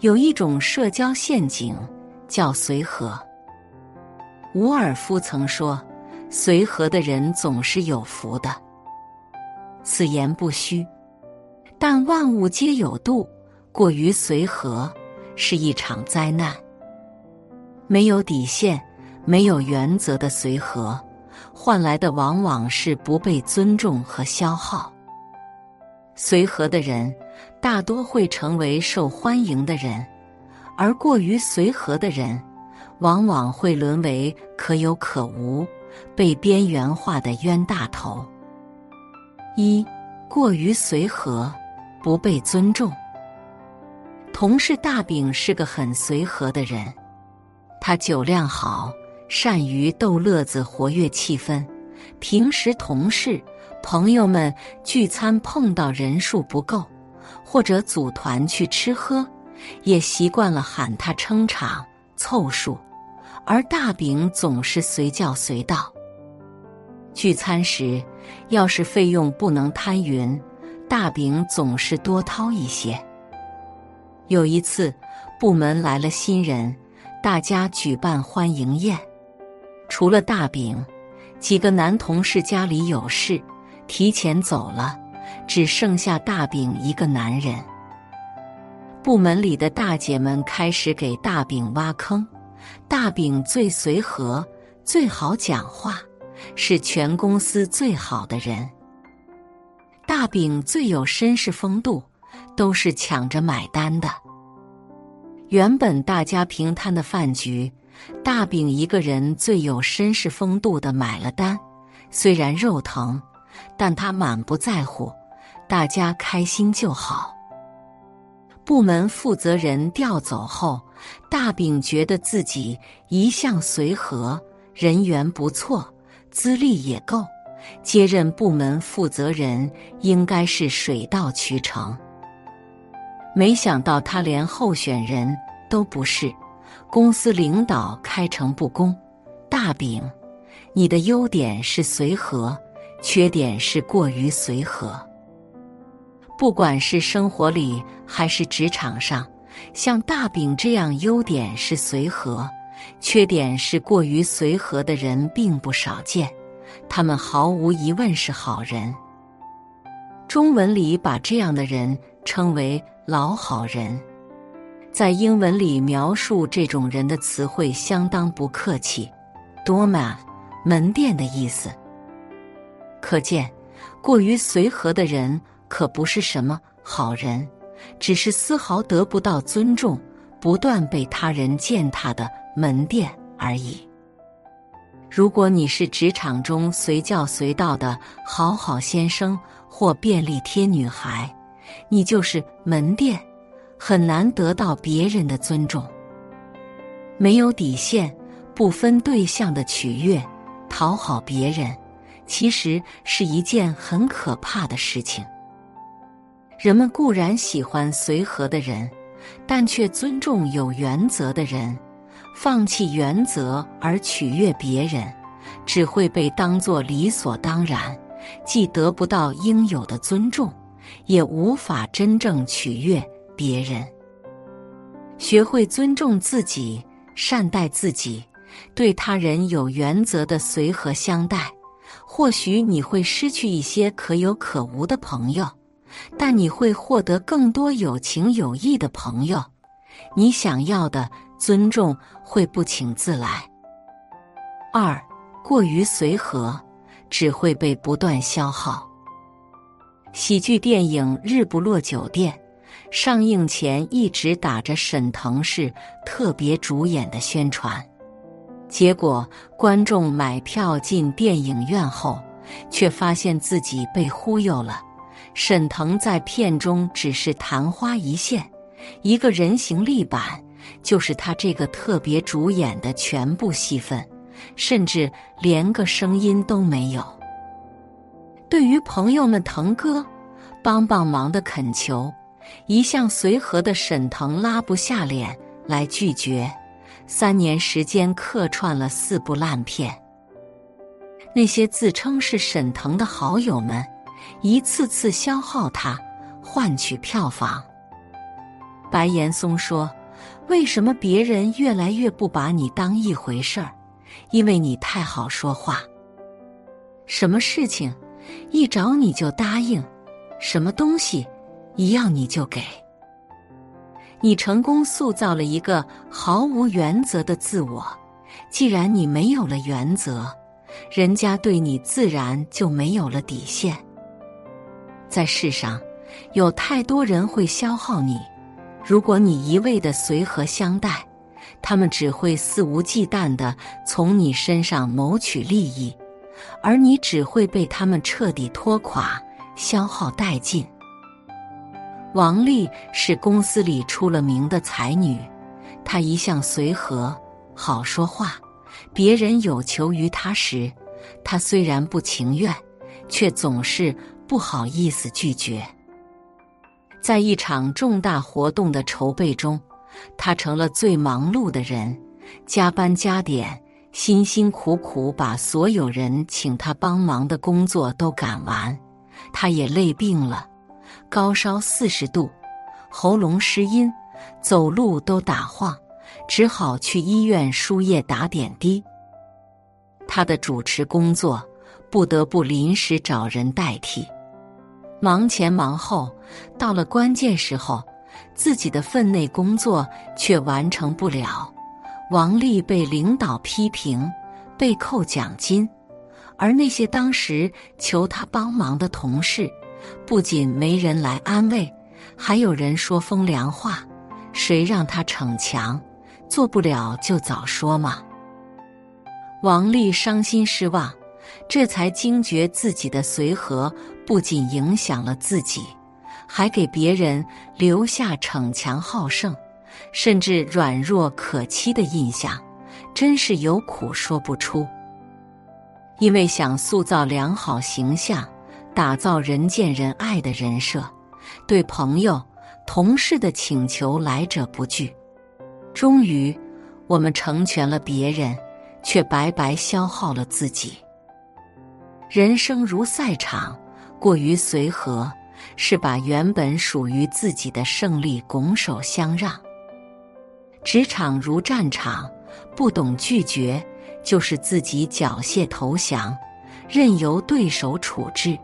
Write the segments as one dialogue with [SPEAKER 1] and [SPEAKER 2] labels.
[SPEAKER 1] 有一种社交陷阱叫随和。伍尔夫曾说：“随和的人总是有福的。”此言不虚，但万物皆有度，过于随和是一场灾难。没有底线、没有原则的随和，换来的往往是不被尊重和消耗。随和的人大多会成为受欢迎的人，而过于随和的人，往往会沦为可有可无、被边缘化的冤大头。一过于随和，不被尊重。同事大饼是个很随和的人，他酒量好，善于逗乐子，活跃气氛。平时同事。朋友们聚餐碰到人数不够，或者组团去吃喝，也习惯了喊他撑场凑数，而大饼总是随叫随到。聚餐时，要是费用不能摊匀，大饼总是多掏一些。有一次，部门来了新人，大家举办欢迎宴，除了大饼，几个男同事家里有事。提前走了，只剩下大饼一个男人。部门里的大姐们开始给大饼挖坑。大饼最随和，最好讲话，是全公司最好的人。大饼最有绅士风度，都是抢着买单的。原本大家平摊的饭局，大饼一个人最有绅士风度的买了单，虽然肉疼。但他满不在乎，大家开心就好。部门负责人调走后，大饼觉得自己一向随和，人缘不错，资历也够，接任部门负责人应该是水到渠成。没想到他连候选人都不是，公司领导开诚布公：“大饼，你的优点是随和。”缺点是过于随和。不管是生活里还是职场上，像大饼这样优点是随和，缺点是过于随和的人并不少见。他们毫无疑问是好人。中文里把这样的人称为“老好人”。在英文里描述这种人的词汇相当不客气，“doma” 门店的意思。可见，过于随和的人可不是什么好人，只是丝毫得不到尊重、不断被他人践踏的门店而已。如果你是职场中随叫随到的好好先生或便利贴女孩，你就是门店，很难得到别人的尊重。没有底线、不分对象的取悦、讨好别人。其实是一件很可怕的事情。人们固然喜欢随和的人，但却尊重有原则的人。放弃原则而取悦别人，只会被当作理所当然，既得不到应有的尊重，也无法真正取悦别人。学会尊重自己，善待自己，对他人有原则的随和相待。或许你会失去一些可有可无的朋友，但你会获得更多有情有义的朋友。你想要的尊重会不请自来。二，过于随和只会被不断消耗。喜剧电影《日不落酒店》上映前一直打着沈腾是特别主演的宣传。结果，观众买票进电影院后，却发现自己被忽悠了。沈腾在片中只是昙花一现，一个人形立板，就是他这个特别主演的全部戏份，甚至连个声音都没有。对于朋友们腾哥帮帮忙的恳求，一向随和的沈腾拉不下脸来拒绝。三年时间客串了四部烂片，那些自称是沈腾的好友们，一次次消耗他，换取票房。白岩松说：“为什么别人越来越不把你当一回事儿？因为你太好说话。什么事情一找你就答应，什么东西一要你就给。你成功塑造了一个毫无原则的自我。既然你没有了原则，人家对你自然就没有了底线。在世上，有太多人会消耗你。”如果你一味的随和相待，他们只会肆无忌惮的从你身上谋取利益，而你只会被他们彻底拖垮、消耗殆尽。王丽是公司里出了名的才女，她一向随和、好说话。别人有求于她时，她虽然不情愿，却总是不好意思拒绝。在一场重大活动的筹备中，他成了最忙碌的人，加班加点，辛辛苦苦把所有人请他帮忙的工作都赶完。他也累病了，高烧四十度，喉咙失音，走路都打晃，只好去医院输液打点滴。他的主持工作不得不临时找人代替。忙前忙后，到了关键时候，自己的分内工作却完成不了。王丽被领导批评，被扣奖金，而那些当时求他帮忙的同事，不仅没人来安慰，还有人说风凉话：“谁让他逞强，做不了就早说嘛。”王丽伤心失望。这才惊觉自己的随和不仅影响了自己，还给别人留下逞强好胜，甚至软弱可欺的印象，真是有苦说不出。因为想塑造良好形象，打造人见人爱的人设，对朋友、同事的请求来者不拒，终于，我们成全了别人，却白白消耗了自己。人生如赛场，过于随和是把原本属于自己的胜利拱手相让；职场如战场，不懂拒绝就是自己缴械投降，任由对手处置，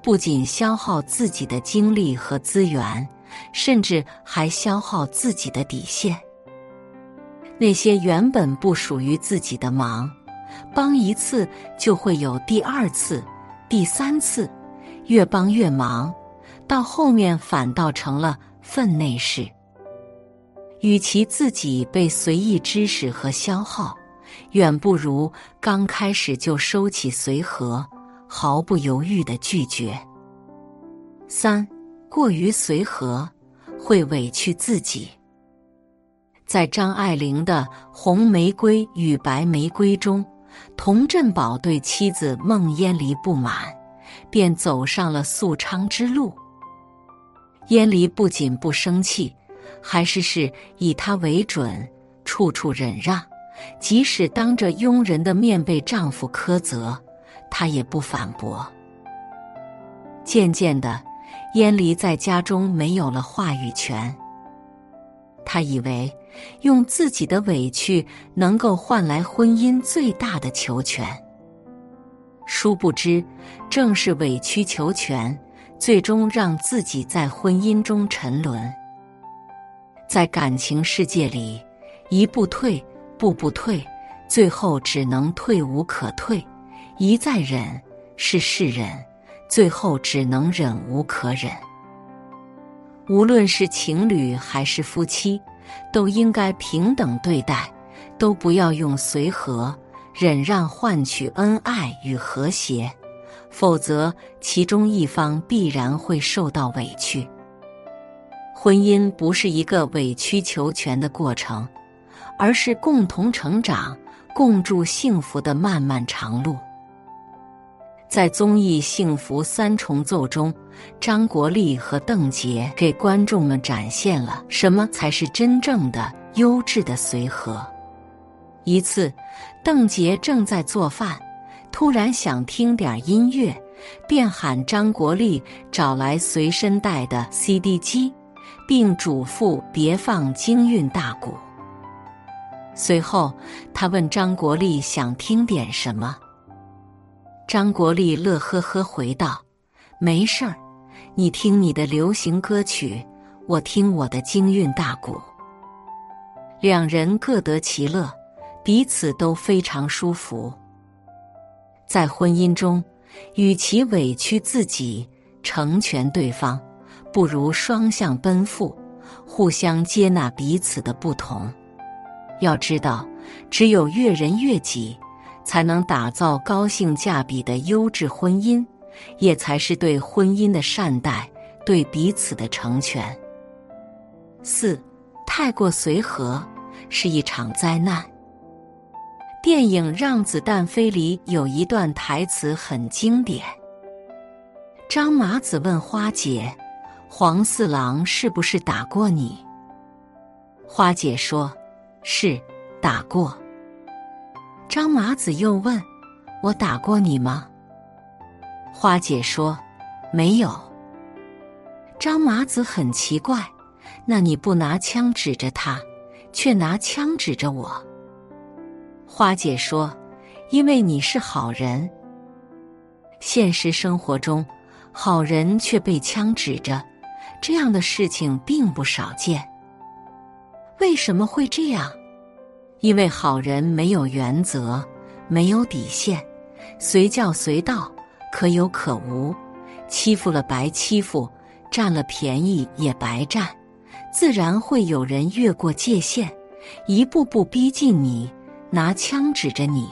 [SPEAKER 1] 不仅消耗自己的精力和资源，甚至还消耗自己的底线。那些原本不属于自己的忙。帮一次就会有第二次、第三次，越帮越忙，到后面反倒成了分内事。与其自己被随意支使和消耗，远不如刚开始就收起随和，毫不犹豫的拒绝。三，过于随和会委屈自己。在张爱玲的《红玫瑰与白玫瑰》中。童振宝对妻子孟烟离不满，便走上了肃昌之路。烟离不仅不生气，还是是以他为准，处处忍让。即使当着佣人的面被丈夫苛责，她也不反驳。渐渐的，烟离在家中没有了话语权。她以为。用自己的委屈能够换来婚姻最大的求全，殊不知，正是委曲求全，最终让自己在婚姻中沉沦。在感情世界里，一步退，步步退，最后只能退无可退；一再忍，是是忍，最后只能忍无可忍。无论是情侣还是夫妻。都应该平等对待，都不要用随和、忍让换取恩爱与和谐，否则其中一方必然会受到委屈。婚姻不是一个委曲求全的过程，而是共同成长、共筑幸福的漫漫长路。在综艺《幸福三重奏》中，张国立和邓婕给观众们展现了什么才是真正的优质的随和。一次，邓婕正在做饭，突然想听点音乐，便喊张国立找来随身带的 CD 机，并嘱咐别放京韵大鼓。随后，他问张国立想听点什么。张国立乐呵呵回道：“没事儿，你听你的流行歌曲，我听我的京韵大鼓。”两人各得其乐，彼此都非常舒服。在婚姻中，与其委屈自己成全对方，不如双向奔赴，互相接纳彼此的不同。要知道，只有悦人悦己。才能打造高性价比的优质婚姻，也才是对婚姻的善待，对彼此的成全。四，太过随和是一场灾难。电影《让子弹飞》里有一段台词很经典。张麻子问花姐：“黄四郎是不是打过你？”花姐说：“是，打过。”张麻子又问：“我打过你吗？”花姐说：“没有。”张麻子很奇怪：“那你不拿枪指着他，却拿枪指着我？”花姐说：“因为你是好人。”现实生活中，好人却被枪指着，这样的事情并不少见。为什么会这样？因为好人没有原则，没有底线，随叫随到，可有可无，欺负了白欺负，占了便宜也白占，自然会有人越过界限，一步步逼近你，拿枪指着你，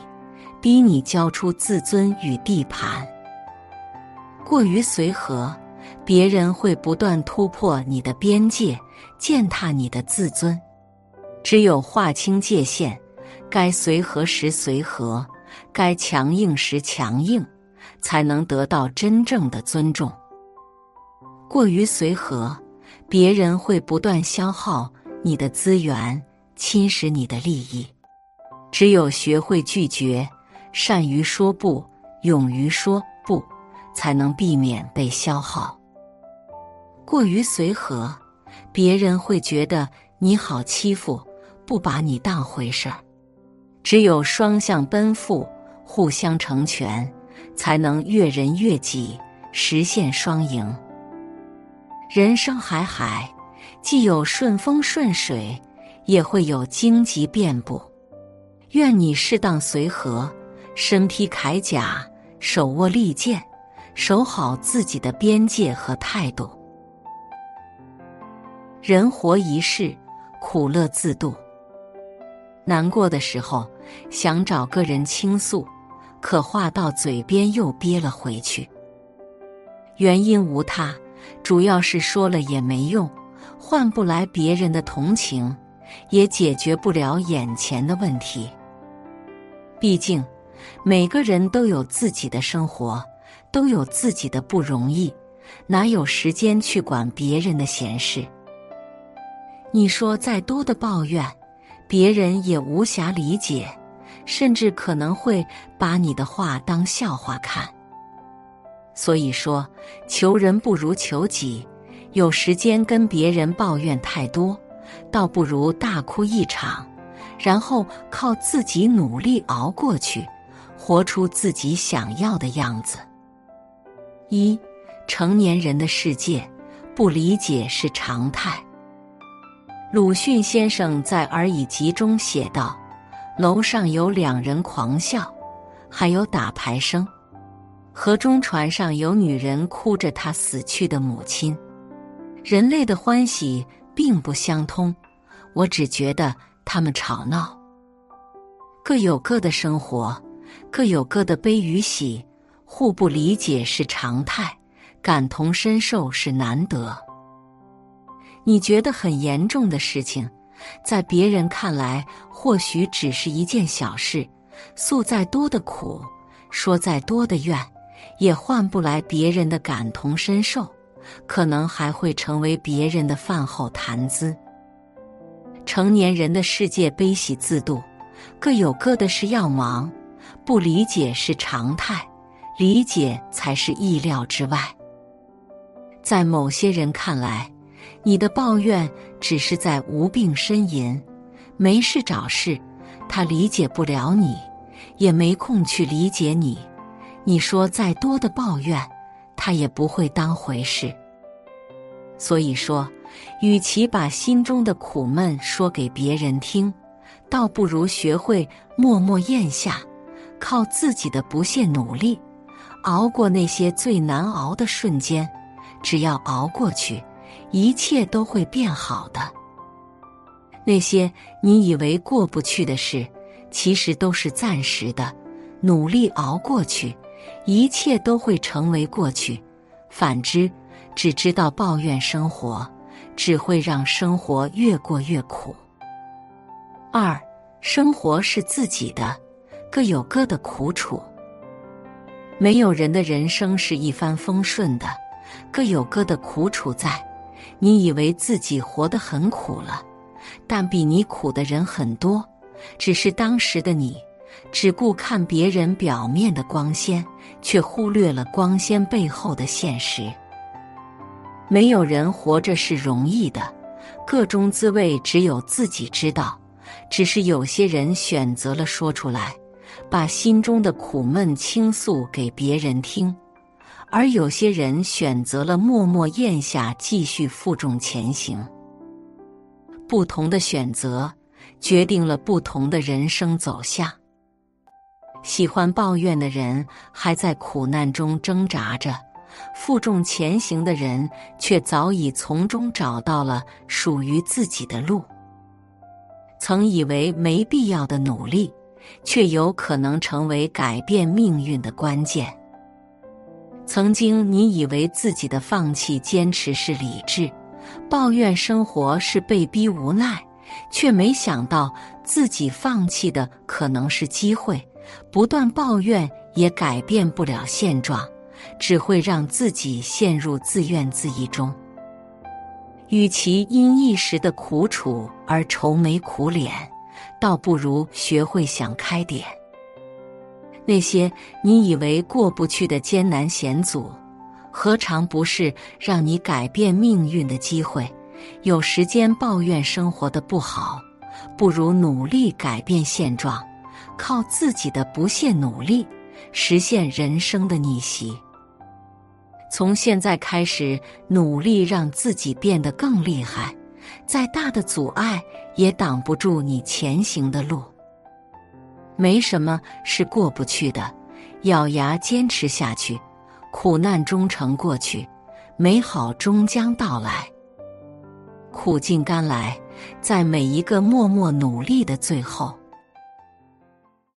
[SPEAKER 1] 逼你交出自尊与地盘。过于随和，别人会不断突破你的边界，践踏你的自尊。只有划清界限，该随和时随和，该强硬时强硬，才能得到真正的尊重。过于随和，别人会不断消耗你的资源，侵蚀你的利益。只有学会拒绝，善于说不，勇于说不，才能避免被消耗。过于随和，别人会觉得你好欺负。不把你当回事儿，只有双向奔赴，互相成全，才能悦人悦己，实现双赢。人生海海，既有顺风顺水，也会有荆棘遍布。愿你适当随和，身披铠甲，手握利剑，守好自己的边界和态度。人活一世，苦乐自度。难过的时候，想找个人倾诉，可话到嘴边又憋了回去。原因无他，主要是说了也没用，换不来别人的同情，也解决不了眼前的问题。毕竟，每个人都有自己的生活，都有自己的不容易，哪有时间去管别人的闲事？你说再多的抱怨。别人也无暇理解，甚至可能会把你的话当笑话看。所以说，求人不如求己。有时间跟别人抱怨太多，倒不如大哭一场，然后靠自己努力熬过去，活出自己想要的样子。一成年人的世界，不理解是常态。鲁迅先生在《而已集》中写道：“楼上有两人狂笑，还有打牌声；河中船上有女人哭着她死去的母亲。人类的欢喜并不相通，我只觉得他们吵闹。各有各的生活，各有各的悲与喜，互不理解是常态，感同身受是难得。”你觉得很严重的事情，在别人看来或许只是一件小事。诉再多的苦，说再多的怨，也换不来别人的感同身受，可能还会成为别人的饭后谈资。成年人的世界悲喜自度，各有各的事要忙，不理解是常态，理解才是意料之外。在某些人看来。你的抱怨只是在无病呻吟，没事找事，他理解不了你，也没空去理解你。你说再多的抱怨，他也不会当回事。所以说，与其把心中的苦闷说给别人听，倒不如学会默默咽下，靠自己的不懈努力，熬过那些最难熬的瞬间。只要熬过去。一切都会变好的。那些你以为过不去的事，其实都是暂时的。努力熬过去，一切都会成为过去。反之，只知道抱怨生活，只会让生活越过越苦。二，生活是自己的，各有各的苦楚。没有人的人生是一帆风顺的，各有各的苦楚在。你以为自己活得很苦了，但比你苦的人很多。只是当时的你，只顾看别人表面的光鲜，却忽略了光鲜背后的现实。没有人活着是容易的，各种滋味只有自己知道。只是有些人选择了说出来，把心中的苦闷倾诉给别人听。而有些人选择了默默咽下，继续负重前行。不同的选择决定了不同的人生走向。喜欢抱怨的人还在苦难中挣扎着，负重前行的人却早已从中找到了属于自己的路。曾以为没必要的努力，却有可能成为改变命运的关键。曾经，你以为自己的放弃、坚持是理智，抱怨生活是被逼无奈，却没想到自己放弃的可能是机会。不断抱怨也改变不了现状，只会让自己陷入自怨自艾中。与其因一时的苦楚而愁眉苦脸，倒不如学会想开点。那些你以为过不去的艰难险阻，何尝不是让你改变命运的机会？有时间抱怨生活的不好，不如努力改变现状，靠自己的不懈努力，实现人生的逆袭。从现在开始，努力让自己变得更厉害，再大的阻碍也挡不住你前行的路。没什么是过不去的，咬牙坚持下去，苦难终成过去，美好终将到来。苦尽甘来，在每一个默默努力的最后。